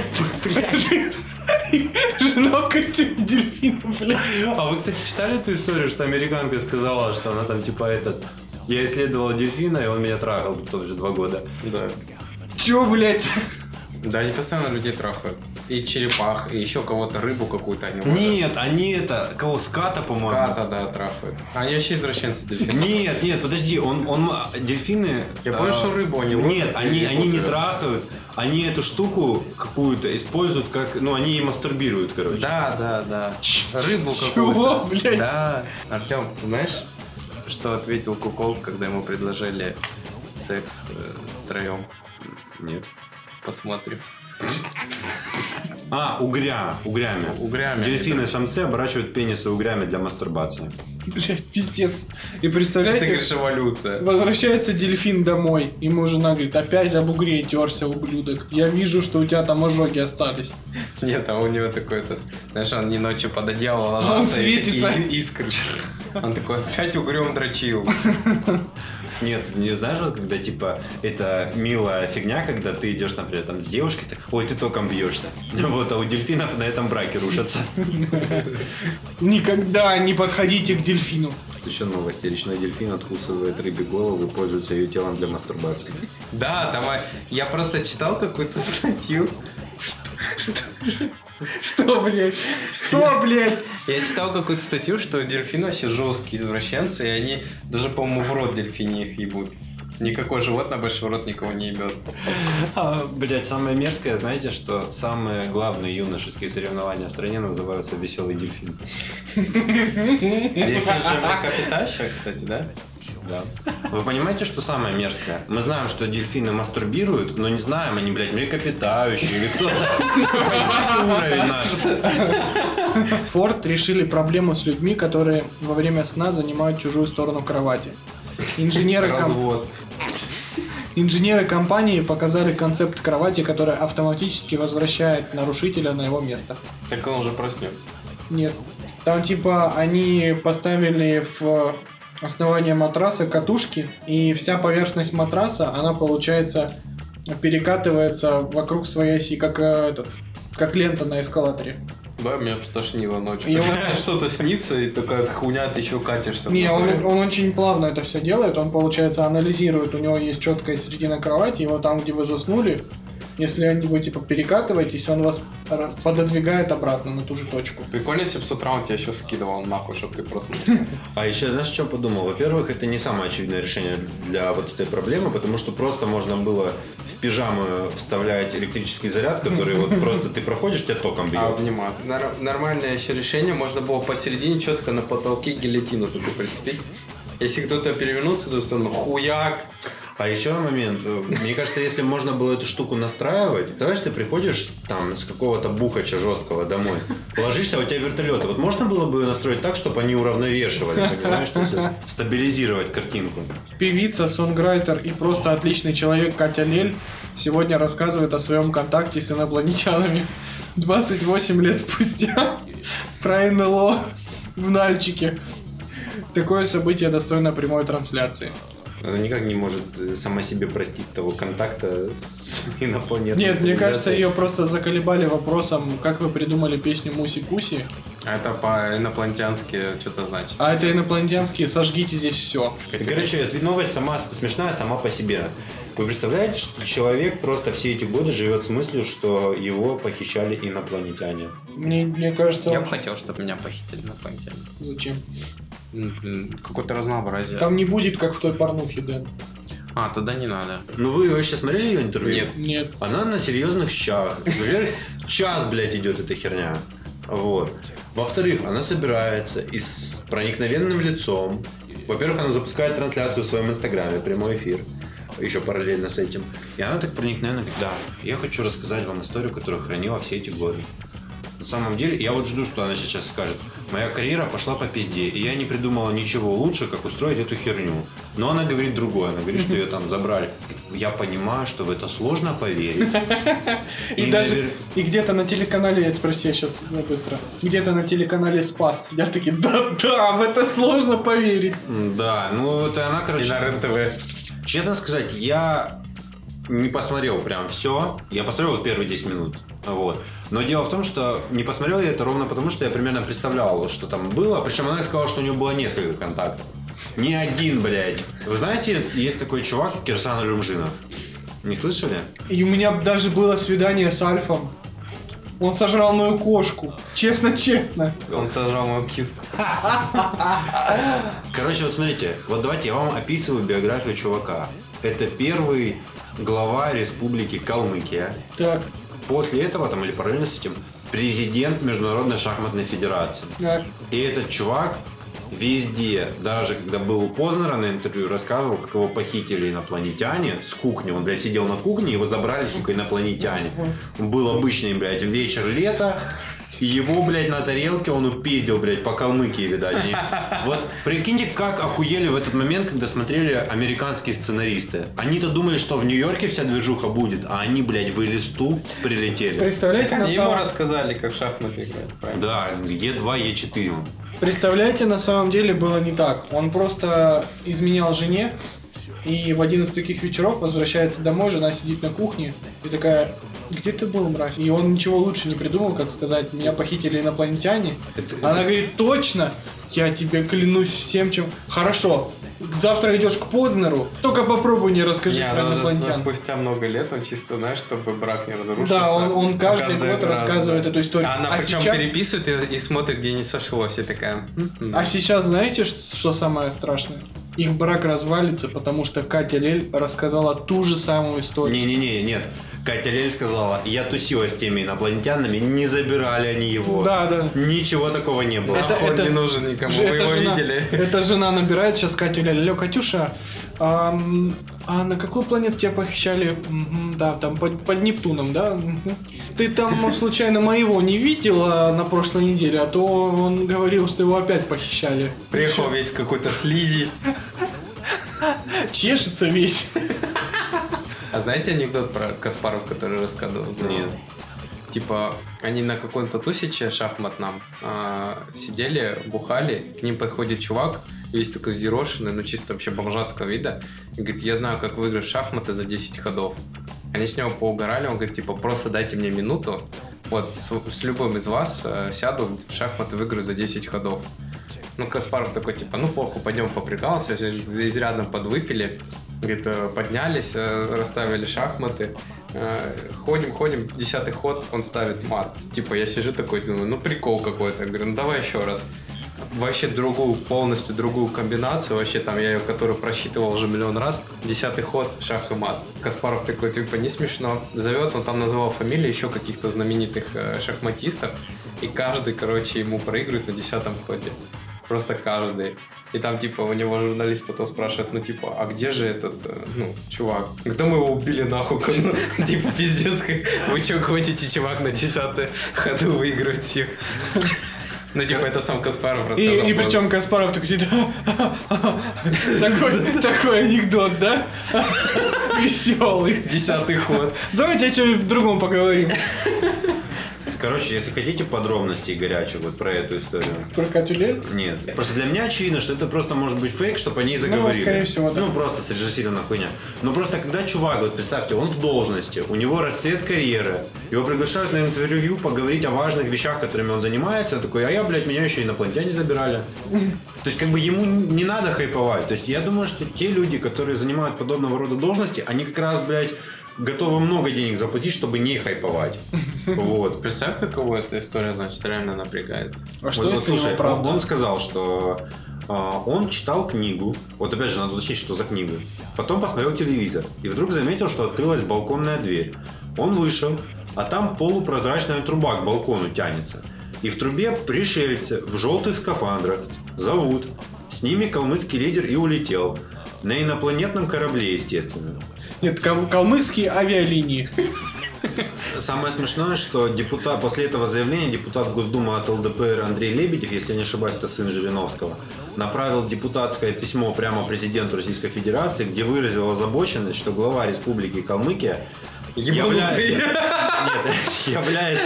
жена в костюме дельфина, блядь.
А вы, кстати, читали эту историю, что американка сказала, что она там типа этот... Я исследовала дельфина, и он меня трахал тоже два года.
да.
Чё, блядь?
Да, они постоянно людей трахают. И черепах, и еще кого-то, рыбу какую-то они ловят.
Нет, они это... Кого, ската, по-моему?
Ската, да, трахают. А Они вообще извращенцы дельфины.
Нет, нет, подожди, он, он дельфины.
Я помню,
а,
что рыбу они ловят,
Нет, они, они не трахают, они эту штуку какую-то используют как, ну они и мастурбируют, короче.
Да, да, да. Рыбу
Чего,
какую-то.
блядь?
Да. Артем, знаешь, что ответил Кукол, когда ему предложили секс э, втроем?
Нет.
Посмотрим.
А, угря, угрями.
Угрями.
Дельфины самцы оборачивают пенисы угрями для мастурбации.
Блядь, пиздец. И
Ты
представляете,
говоришь, эволюция.
возвращается дельфин домой. Ему жена говорит, опять об угре терся, ублюдок. Я вижу, что у тебя там ожоги остались.
Нет, а у него такой этот, знаешь, он не ночью под одеяло
Он
ложится и
светится.
такие искры. Он такой, опять угрем дрочил.
Нет, не знаешь, вот когда типа это милая фигня, когда ты идешь, например, там с девушкой, ты, ой, ты током бьешься. Вот, а у дельфинов на этом браке рушатся.
Никогда не подходите к дельфину.
Еще новости. Речной дельфин откусывает рыбе голову и пользуется ее телом для мастурбации.
Да, давай. Я просто читал какую-то статью.
Что, блядь? Что, блядь?
Я читал какую-то статью, что дельфины вообще жесткие извращенцы, и они даже, по-моему, в рот дельфини их ебут. Никакое животное больше в рот никого не ебет.
А, блять, самое мерзкое, знаете, что самые главные юношеские соревнования в стране называются «Веселый дельфин».
Дельфин же млекопитающая, кстати, да?
Да. Вы понимаете, что самое мерзкое? Мы знаем, что дельфины мастурбируют, но не знаем, они, блядь, млекопитающие или кто-то. Уровень наш.
Форд решили проблему с людьми, которые во время сна занимают чужую сторону кровати. Инженеры,
Развод.
Инженеры компании показали концепт кровати, который автоматически возвращает нарушителя на его место.
Так он уже проснется.
Нет. Там типа они поставили в основание матраса катушки, и вся поверхность матраса, она получается перекатывается вокруг своей оси, как э, этот, как лента на эскалаторе.
Да, меня стошнило ночью.
И он-
что-то снится, и такая хуйня, ты еще катишься.
Не, он, он очень плавно это все делает, он, получается, анализирует, у него есть четкая середина кровати, вот там, где вы заснули, если вы, типа, перекатываетесь, он вас пододвигает обратно на ту же точку.
Прикольно, если бы с утра он тебя еще скидывал нахуй, чтобы ты просто...
А еще, знаешь, что подумал? Во-первых, это не самое очевидное решение для вот этой проблемы, потому что просто можно было в пижаму вставлять электрический заряд, который вот просто ты проходишь, тебя током
А,
бьет.
обниматься. Нар- нормальное еще решение, можно было посередине четко на потолке гильотину такую прицепить. Если кто-то перевернулся ту сторону, хуяк.
А еще момент, мне кажется, если можно было эту штуку настраивать, знаешь, ты приходишь там с какого-то бухача жесткого домой, ложишься, а у тебя вертолеты. Вот можно было бы настроить так, чтобы они уравновешивали, понимаешь, есть стабилизировать картинку.
Певица, сонграйтер и просто отличный человек Катя Лель сегодня рассказывает о своем контакте с инопланетянами 28 лет спустя. про НЛО в Нальчике. Такое событие достойно прямой трансляции.
Она никак не может э, сама себе простить того контакта с инопланетной
Нет, мне кажется, ее просто заколебали вопросом, как вы придумали песню Муси-Куси.
А это по-инопланетянски что-то значит.
А это инопланетянские «Сожгите здесь все».
Короче, если новость сама смешная сама по себе. Вы представляете, что человек просто все эти годы живет с мыслью, что его похищали инопланетяне?
Мне, мне кажется,
Я бы хотел, чтобы меня похитили инопланетяне.
Зачем?
Ну, блин, какое-то разнообразие.
Там не будет, как в той порнухе, Дэн.
А, тогда не надо.
Ну вы вообще смотрели ее интервью?
Нет.
Нет.
Она на серьезных щах. Час, блядь, идет эта херня. Вот. Во-вторых, она собирается и с проникновенным лицом. Во-первых, она запускает трансляцию в своем инстаграме, прямой эфир. Еще параллельно с этим. И она так проникновенно говорит, да, я хочу рассказать вам историю, которую хранила все эти годы. На самом деле, я вот жду, что она сейчас скажет. Моя карьера пошла по пизде, и я не придумала ничего лучше, как устроить эту херню. Но она говорит другое. Она говорит, что ее там забрали. Я понимаю, что в это сложно поверить.
И,
И,
даже и где-то на телеканале, прости, я сейчас быстро, где-то на телеканале Спас сидят такие, да-да, в это сложно поверить.
Да, ну это она,
И
короче...
на РЕН-ТВ.
Честно сказать, я не посмотрел прям все. Я посмотрел вот первые 10 минут. Вот. Но дело в том, что не посмотрел я это ровно потому, что я примерно представлял, что там было. Причем она сказала, что у нее было несколько контактов. Не один, блядь. Вы знаете, есть такой чувак, Кирсан Люмжинов. Не слышали?
И у меня даже было свидание с Альфом. Он сожрал мою кошку. Честно-честно.
Он сажал мою киску.
Короче, вот смотрите, вот давайте я вам описываю биографию чувака. Это первый глава республики Калмыкия.
Так,
После этого, там, или параллельно с этим, президент Международной шахматной федерации.
так.
И этот чувак везде, даже когда был у Познера на интервью, рассказывал, как его похитили инопланетяне с кухни. Он, блядь, сидел на кухне, его забрали, сука, инопланетяне. Был обычный, блядь, вечер лета, его, блядь, на тарелке он упиздил, блядь, по Калмыкии, видать. Они- Вот прикиньте, как охуели в этот момент, когда смотрели американские сценаристы. Они-то думали, что в Нью-Йорке вся движуха будет, а они, блядь, в Элисту прилетели.
Представляете на,
Ему рассказали, как шахматы правильно?
Да, Е2, Е4.
Представляете, на самом деле было не так. Он просто изменял жене, и в один из таких вечеров возвращается домой, жена сидит на кухне и такая, где ты был, мразь? И он ничего лучше не придумал, как сказать, меня похитили инопланетяне. Она говорит, точно, я тебе клянусь всем, чем... Хорошо, завтра идешь к Познеру, только попробуй не расскажи
Не,
про инопланетян.
спустя много лет, он чисто, знаешь, чтобы брак не разрушился.
Да, он, он каждый год
раз,
рассказывает
да.
эту историю.
А она
а
причем
сейчас...
переписывает и, и смотрит, где не сошлось, и такая... «М-м».
А сейчас знаете, что, самое страшное? Их брак развалится, потому что Катя Лель рассказала ту же самую историю.
Не-не-не, нет. Катя Лель сказала, я тусила с теми инопланетянами, не забирали они его.
Да, да.
Ничего такого не было.
Это-
Он
это-
не нужен никому,
Ж-
вы
это
его
жена,
видели?
Это жена набирает сейчас Катю Лель. Алло, Катюша, ам, а на какую планету тебя похищали? Мгм, да, там под, под Нептуном, да? Ты там случайно моего не видела на прошлой неделе, а то он говорил, что его опять похищали.
Приехал весь какой-то слизи.
Чешется весь.
А знаете анекдот про Каспаров, который рассказывал?
Нет.
Типа, они на каком-то тусиче шахматном а, сидели, бухали, к ним подходит чувак, весь такой взъерошенный, ну чисто вообще бомжатского вида, и говорит, я знаю, как выиграть шахматы за 10 ходов. Они с него поугорали, он говорит, типа, просто дайте мне минуту, вот, с, с любым из вас э, сяду в шахматы, выиграю за 10 ходов. Ну, Каспаров такой, типа, ну, похуй, пойдем поприкался, изрядно подвыпили. Говорит, э, поднялись, э, расставили шахматы. Э, Ходим, ходим, десятый ход, он ставит мат. Типа, я сижу такой, думаю, ну, прикол какой-то. Говорю, ну, давай еще раз. Вообще другую, полностью другую комбинацию, вообще там я ее, которую просчитывал уже миллион раз. Десятый ход, шах и мат. Каспаров такой, типа, не смешно. Зовет, он там называл фамилии еще каких-то знаменитых э, шахматистов. И каждый, короче, ему проигрывает на десятом ходе. Просто каждый. И там, типа, у него журналист потом спрашивает, ну, типа, а где же этот, э, ну, чувак? Когда мы его убили нахуй? Типа, пиздец, вы что, хотите, чувак, на 10 ходу выигрывать всех? Ну, типа, это сам Каспаров
И,
рассказал.
и причем Каспаров такой сидит. Такой, такой анекдот, да? Веселый.
Десятый ход.
Давайте о чем-нибудь другом поговорим.
Короче, если хотите подробностей горячих вот про эту историю.
Про Катюлель?
Нет. Просто для меня очевидно, что это просто может быть фейк, чтобы они заговорили.
Ну, скорее всего, да.
Ну, просто срежиссирована хуйня. Но просто когда чувак, вот представьте, он в должности, у него расцвет карьеры, его приглашают на интервью поговорить о важных вещах, которыми он занимается, он такой, а я, блядь, меня еще инопланетяне забирали. То есть, как бы ему не надо хайповать. То есть, я думаю, что те люди, которые занимают подобного рода должности, они как раз, блядь, готовы много денег заплатить, чтобы не хайповать. Вот.
Представь, каково эта история, значит, реально напрягает.
А что
Вот, вот
если
слушай,
его правда?
он сказал, что а, он читал книгу. Вот опять же, надо уточнить, что за книгу. Потом посмотрел телевизор. И вдруг заметил, что открылась балконная дверь. Он вышел, а там полупрозрачная труба к балкону тянется. И в трубе пришельцы в желтых скафандрах зовут. С ними калмыцкий лидер и улетел. На инопланетном корабле, естественно.
Нет, кал- калмыцкие авиалинии.
Самое смешное, что депутат, после этого заявления депутат Госдумы от ЛДПР Андрей Лебедев, если я не ошибаюсь, это сын Жириновского, направил депутатское письмо прямо президенту Российской Федерации, где выразил озабоченность, что глава Республики Калмыкия
Ебанутый.
Нет, являясь,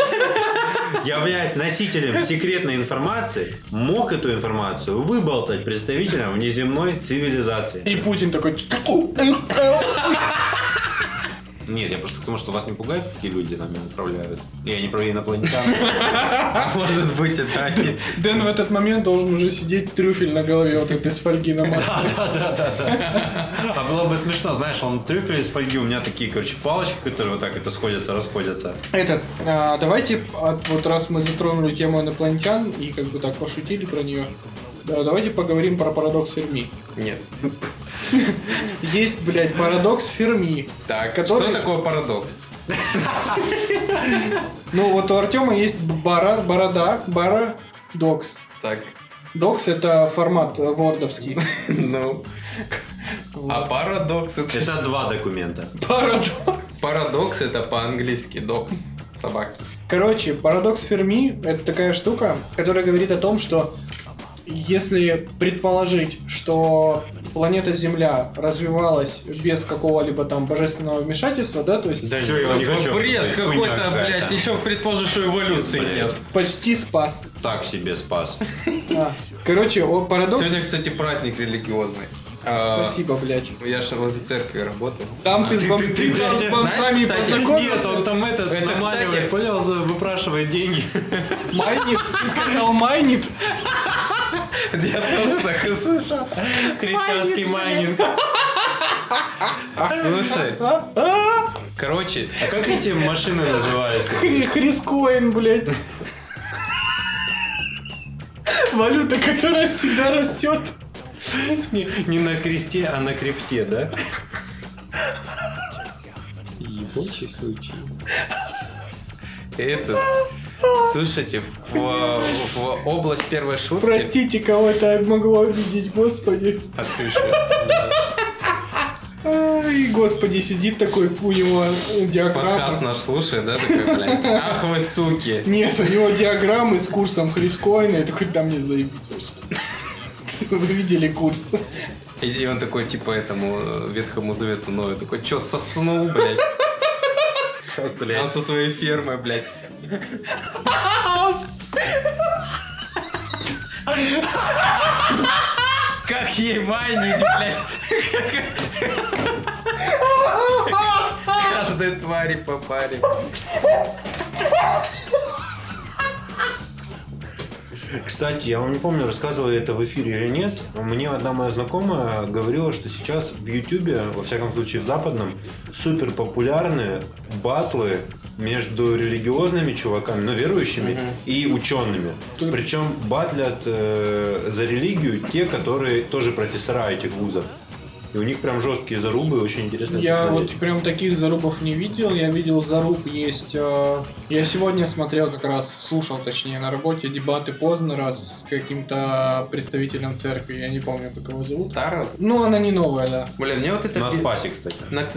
являясь носителем секретной информации, мог эту информацию выболтать представителям внеземной цивилизации.
И Путин такой...
Нет, я просто потому, что вас не пугает, какие люди нами управляют. Я не про инопланетян.
Может быть, это они.
Дэн в этот момент должен уже сидеть трюфель на голове, вот этой с фольги на
А было бы смешно, знаешь, он трюфель из фольги, у меня такие, короче, палочки, которые вот так это сходятся, расходятся.
Этот, а, давайте, от- вот раз мы затронули тему инопланетян и как бы так пошутили про нее, да, давайте поговорим про парадокс Ферми.
Нет.
Есть, блядь, парадокс Ферми.
Так,
Который-
что такое парадокс?
Ну, вот у Артема есть бара, борода, бара, докс.
Так,
Докс это формат э, вордовский.
ну. А парадокс это...
Это два документа.
Парадокс.
Парадокс это по-английски докс. Собаки.
Короче, парадокс Ферми – это такая штука, которая говорит о том, что если предположить, что планета Земля развивалась без какого-либо там божественного вмешательства, да, то есть
Да
Всё, я не хочу.
бред какой-то, блядь. Еще предположишь, что эволюции нет.
почти спас.
Так себе спас.
А, Короче, о, парадокс...
Сегодня, кстати, праздник религиозный. А,
Спасибо, блядь.
Я же возле церкви работаю.
Там ты с бом-
ты,
ты там
блядь,
с
знаешь,
бомжами
кстати,
познакомился?
там этот
Это,
наманивает,
кстати-
понял, выпрашивает деньги.
Майнит? Ты сказал майнит?
Я тоже так и слышал.
Христианский майнинг.
Слушай, короче,
А как эти машины назывались?
Хри- Хрискоин, блядь. Валюта, которая всегда растет.
Не, не на кресте, а на крипте, да?
Ебучий случай. Это... Слушайте, в, в область первой шутки...
Простите, кого это могло обидеть, господи.
Отпиши.
Ай, господи, сидит такой у него
Подкаст
диаграмма.
наш слушает, да, такой, блядь? Ах вы суки.
Нет, у него диаграммы с курсом Хрискоина, это хоть там не заебись вообще. Вы видели курс?
И, и он такой, типа, этому э, Ветхому Завету Ною, такой, чё, соснул, блядь? Он со своей фермой, блядь. Как ей майнить, блядь? Каждой твари по паре.
Кстати, я вам не помню, рассказывал я это в эфире или нет. Мне одна моя знакомая говорила, что сейчас в Ютубе, во всяком случае в западном, супер популярны батлы между религиозными чуваками, ну верующими, и учеными.
Тут-
Причем батлят э, за религию те, которые тоже профессора этих вузов. И у них прям жесткие зарубы, очень интересно.
Я вот прям таких зарубов не видел. Я видел заруб есть. э, Я сегодня смотрел как раз, слушал точнее на работе дебаты Познера с каким-то представителем церкви. Я не помню, как его зовут.
Старый?
Ну, она не новая, да.
Блин, мне вот это...
На спасе, кстати.
На-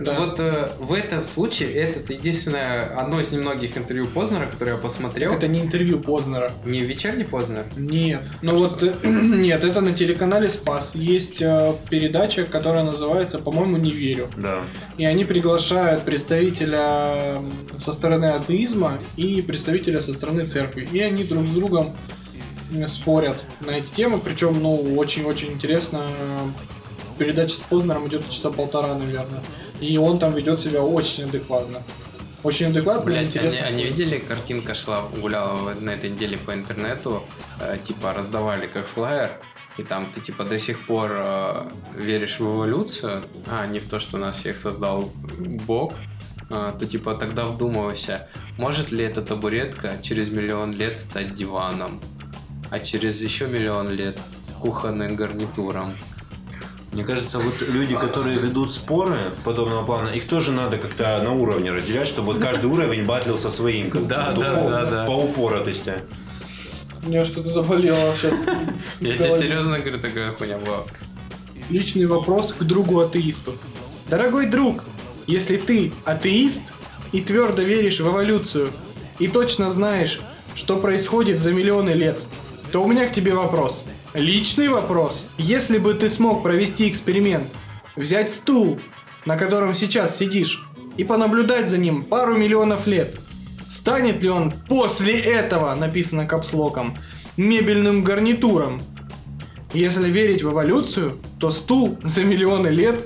Да.
Вот э, в этом случае это единственное, одно из немногих интервью Познера, которое я посмотрел.
Это не интервью Познера.
Не вечерний Познер?
Нет. Ну вот, э, нет, это на телеканале Спас. Есть э, передача, передача, которая называется, по-моему, «Не верю».
Да.
И они приглашают представителя со стороны атеизма и представителя со стороны церкви. И они друг с другом спорят на эти темы. Причем, ну, очень-очень интересно. Передача с Познером идет часа полтора, наверное. И он там ведет себя очень адекватно. Очень адекватно,
Блядь, они,
интересно.
они видели, картинка шла, гуляла на этой неделе по интернету, э, типа раздавали как флаер, и там ты типа до сих пор э, веришь в эволюцию, а не в то, что нас всех создал Бог, э, то типа тогда вдумывайся, может ли эта табуретка через миллион лет стать диваном, а через еще миллион лет кухонным гарнитуром.
Мне кажется, вот люди, которые ведут споры подобного плана, их тоже надо как-то на уровне разделять, чтобы вот каждый уровень батлил со своим. как
Да, да,
по-
да, да.
По упоротости.
У меня что-то заболело сейчас.
Я тебе серьезно говорю, такая хуйня была.
Личный вопрос к другу атеисту. Дорогой друг, если ты атеист и твердо веришь в эволюцию и точно знаешь, что происходит за миллионы лет, то у меня к тебе вопрос. Личный вопрос. Если бы ты смог провести эксперимент, взять стул, на котором сейчас сидишь, и понаблюдать за ним пару миллионов лет, станет ли он после этого, написано капслоком, мебельным гарнитуром? Если верить в эволюцию, то стул за миллионы лет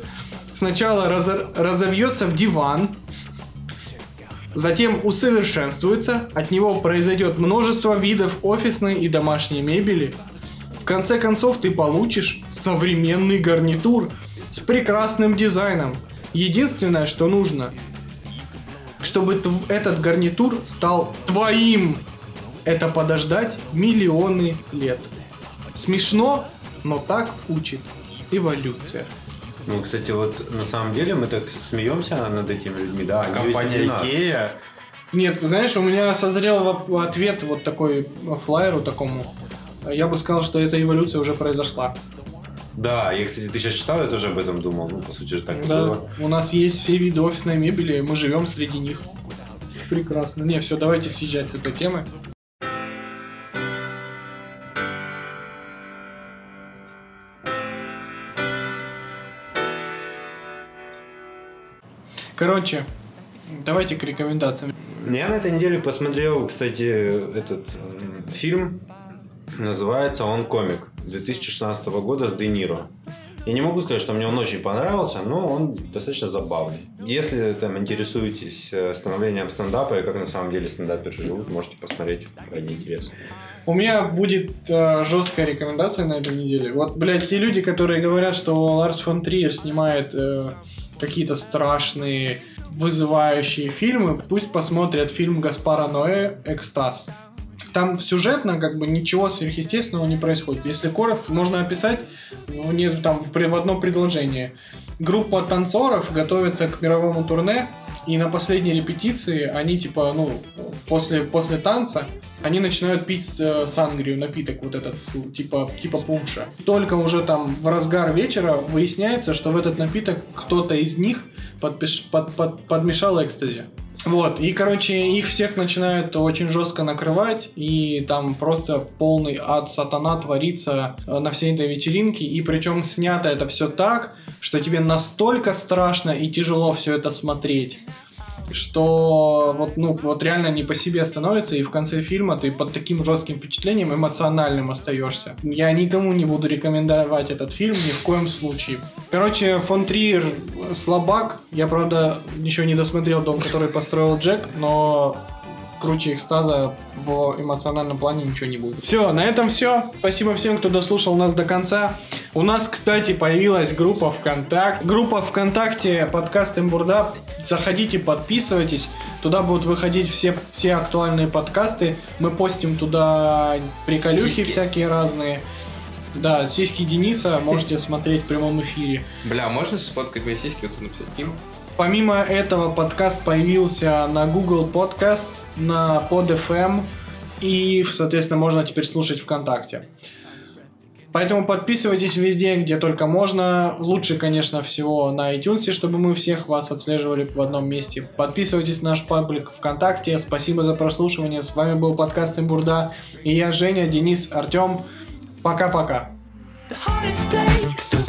сначала разо- разовьется в диван, затем усовершенствуется, от него произойдет множество видов офисной и домашней мебели. В конце концов ты получишь современный гарнитур с прекрасным дизайном. Единственное, что нужно, чтобы тв- этот гарнитур стал твоим, это подождать миллионы лет. Смешно, но так учит эволюция.
Ну, кстати, вот на самом деле мы так смеемся над этими людьми, да.
А компания. Икея
Нет, знаешь, у меня созрел ответ вот такой флайеру такому. Я бы сказал, что эта эволюция уже произошла.
Да, я, кстати, ты сейчас читал, я тоже об этом думал. Ну, по сути же так
Да,
было.
у нас есть все виды офисной мебели, мы живем среди них. Прекрасно. Не, все, давайте съезжать с этой темы. Короче, давайте к рекомендациям.
Я на этой неделе посмотрел, кстати, этот м, фильм. Называется он «Комик» 2016 года с Де Ниро. Я не могу сказать, что мне он очень понравился, но он достаточно забавный. Если там интересуетесь э, становлением стендапа и как на самом деле стендаперы живут, можете посмотреть. Крайне интересно.
У меня будет э, жесткая рекомендация на этой неделе. Вот, блядь, те люди, которые говорят, что Ларс фон Триер снимает э, какие-то страшные, вызывающие фильмы, пусть посмотрят фильм Гаспара Ноэ «Экстаз». Там сюжетно как бы ничего сверхъестественного не происходит. Если коротко, можно описать ну, нет, там в, в одно предложение. Группа танцоров готовится к мировому турне, и на последней репетиции они типа, ну, после, после танца они начинают пить э, сангрию, напиток вот этот, типа, типа пунша. Только уже там в разгар вечера выясняется, что в этот напиток кто-то из них подпиш- под- под- подмешал экстази. Вот, и, короче, их всех начинают очень жестко накрывать, и там просто полный ад сатана творится э, на всей этой вечеринке, и причем снято это все так, что тебе настолько страшно и тяжело все это смотреть, что вот, ну, вот реально не по себе становится, и в конце фильма ты под таким жестким впечатлением эмоциональным остаешься. Я никому не буду рекомендовать этот фильм ни в коем случае. Короче, фон Триер слабак. Я, правда, еще не досмотрел дом, который построил Джек, но круче экстаза в эмоциональном плане ничего не будет. Все, на этом все. Спасибо всем, кто дослушал нас до конца. У нас, кстати, появилась группа ВКонтакте. Группа ВКонтакте подкаст Имбурда. Заходите, подписывайтесь. Туда будут выходить все, все актуальные подкасты. Мы постим туда приколюхи
Сиськи.
всякие разные. Да, сиськи Дениса можете смотреть в прямом эфире.
Бля, можно сфоткать мои сиськи, вот тут написать им?
Помимо этого, подкаст появился на Google Podcast, на PodFM и, соответственно, можно теперь слушать ВКонтакте. Поэтому подписывайтесь везде, где только можно. Лучше, конечно, всего на iTunes, чтобы мы всех вас отслеживали в одном месте. Подписывайтесь на наш паблик ВКонтакте. Спасибо за прослушивание. С вами был подкаст Имбурда. И я, Женя, Денис, Артем. Пока-пока.
The hardest place to